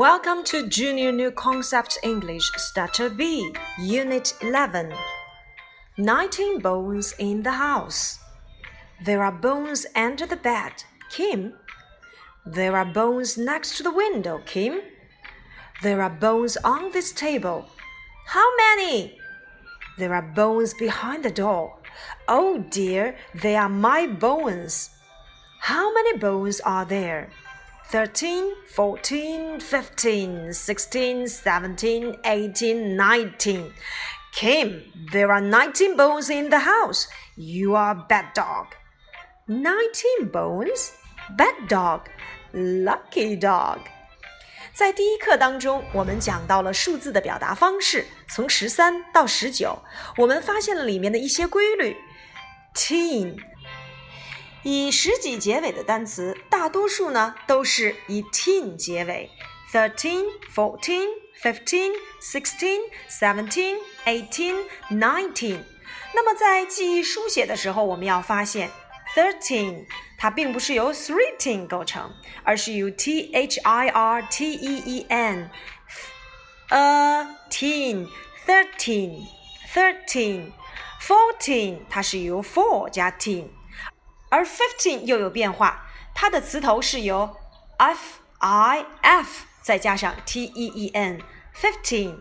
Welcome to Junior New Concepts English Starter B, Unit 11. 19 bones in the house. There are bones under the bed, Kim. There are bones next to the window, Kim. There are bones on this table. How many? There are bones behind the door. Oh dear, they are my bones. How many bones are there? 13, 14, 15, 16, 17, 18, 19. Kim, there are 19 bones in the house. You are a bad dog. 19 bones? Bad dog. Lucky dog. 在第一课当中，我们讲到了数字的表达方式，从十三到十九，我们发现了里面的一些规律。Teen 以十几结尾的单词，大多数呢都是以 teen 结尾。Thirteen, fourteen, fifteen, sixteen, seventeen, eighteen, nineteen。那么在记忆书写的时候，我们要发现 thirteen 它并不是由 thirteen 构成，而是由 t h i r t e e n。a teen, thirteen, thirteen, fourteen 它是由 four 加 teen。而 fifteen 又有变化，它的词头是由 f i f 再加上 t e e n。fifteen。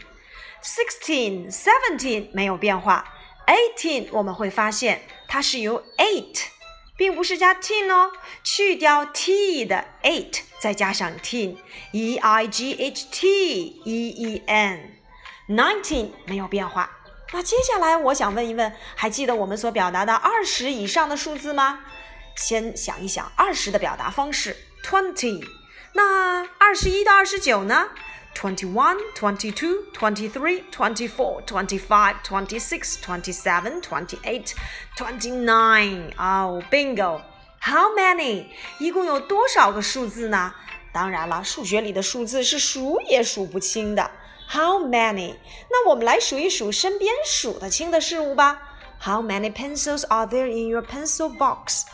sixteen、seventeen 没有变化，eighteen 我们会发现它是由 eight，并不是加 teen 哦，去掉 t 的 eight，再加上 teen，e i g h t e e n。nineteen 没有变化。那接下来我想问一问，还记得我们所表达的二十以上的数字吗？先想一想二十的表达方式，twenty。那二十一到二十九呢？twenty-one, twenty-two, twenty-three, twenty-four, twenty-five, twenty-six, twenty-seven, twenty-eight, twenty-nine。哦，bingo。How many？一共有多少个数字呢？当然了，数学里的数字是数也数不清的。How many？那我们来数一数身边数得清的事物吧。How many pencils are there in your pencil box?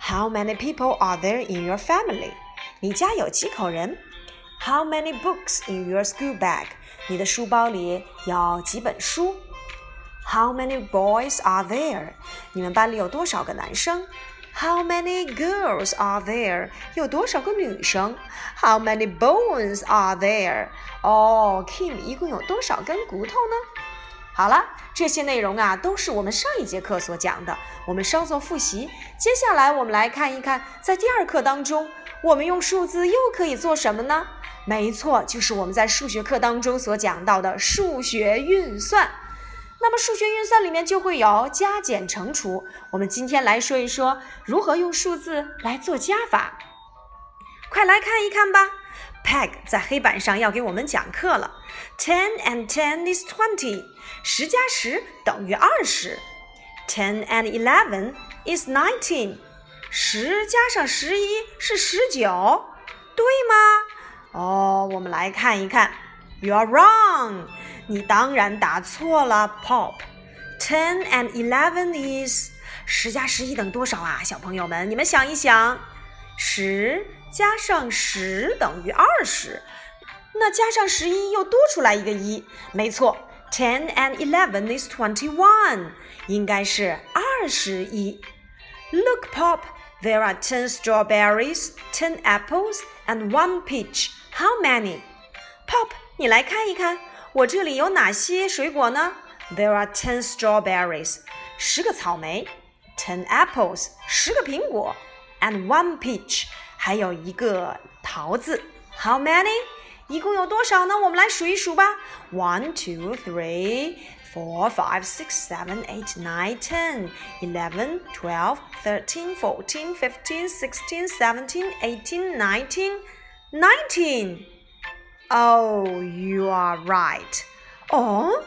How many people are there in your family? 你家有几口人？How many books in your school bag? 你的书包里有几本书？How many boys are there? 你们班里有多少个男生？How many girls are there? 有多少个女生？How many bones are there? 哦，Kim 一共有多少根骨头呢？ 好了，这些内容啊都是我们上一节课所讲的，我们稍作复习。接下来我们来看一看，在第二课当中，我们用数字又可以做什么呢？没错，就是我们在数学课当中所讲到的数学运算。那么数学运算里面就会有加减乘除。我们今天来说一说如何用数字来做加法。快来看一看吧，Peg 在黑板上要给我们讲课了。Ten and ten is twenty，十加十等于二十。Ten and eleven is nineteen，十加上十一是十九，对吗？哦，我们来看一看。You are wrong，你当然答错了，Pop。Ten and eleven is，十加十一等多少啊？小朋友们，你们想一想，十加上十等于二十，那加上十一又多出来一个一，没错，ten and eleven is twenty-one，应该是二十一。Look, Pop, there are ten strawberries, ten apples, and one peach. How many? Pop，你来看一看，我这里有哪些水果呢？There are ten strawberries，十个草莓；ten apples，十个苹果 and one peach，还有一个桃子。How many？一共有多少呢？我们来数一数吧。One, two, three, four, five, six, seven, eight, nine, ten, eleven, twelve, thirteen, fourteen, fifteen, sixteen, seventeen, eighteen, nineteen, nineteen. Oh, you are right. Oh.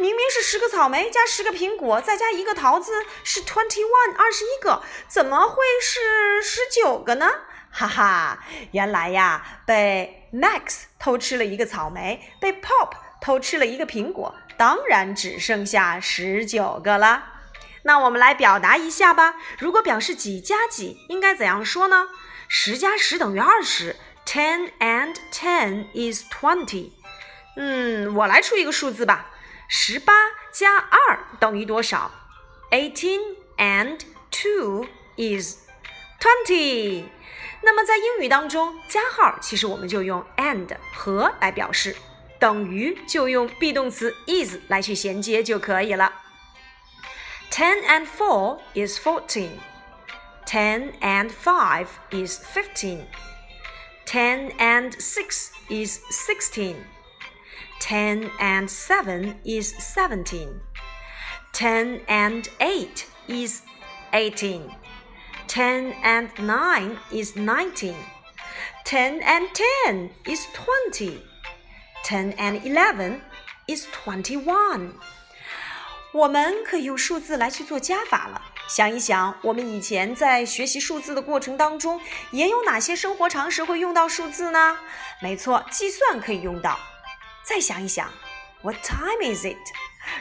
明明是十个草莓加十个苹果再加一个桃子是 twenty one 二十一个，怎么会是十九个呢？哈哈，原来呀，被 Max 偷吃了一个草莓，被 Pop 偷吃了一个苹果，当然只剩下十九个了。那我们来表达一下吧。如果表示几加几，应该怎样说呢？十加十等于二十。Ten and ten is twenty。嗯，我来出一个数字吧。十八加二等于多少？Eighteen and two is twenty。那么在英语当中，加号其实我们就用 and 和来表示，等于就用 be 动词 is 来去衔接就可以了。Ten and four is fourteen. Ten and five is fifteen. Ten and six is sixteen. Ten and seven is seventeen. Ten and eight is eighteen. Ten and nine is nineteen. Ten and ten is twenty. Ten and eleven is twenty-one. 我们可以用数字来去做加法了。想一想，我们以前在学习数字的过程当中，也有哪些生活常识会用到数字呢？没错，计算可以用到。 再想一想，What time is it？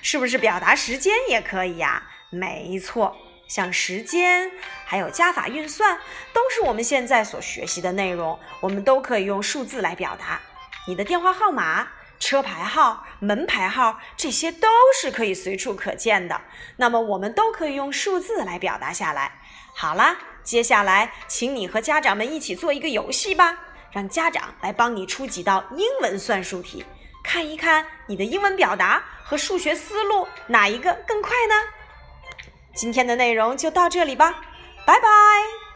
是不是表达时间也可以呀？没错，像时间，还有加法运算，都是我们现在所学习的内容，我们都可以用数字来表达。你的电话号码。车牌号、门牌号，这些都是可以随处可见的。那么我们都可以用数字来表达下来。好啦，接下来请你和家长们一起做一个游戏吧，让家长来帮你出几道英文算术题，看一看你的英文表达和数学思路哪一个更快呢？今天的内容就到这里吧，拜拜。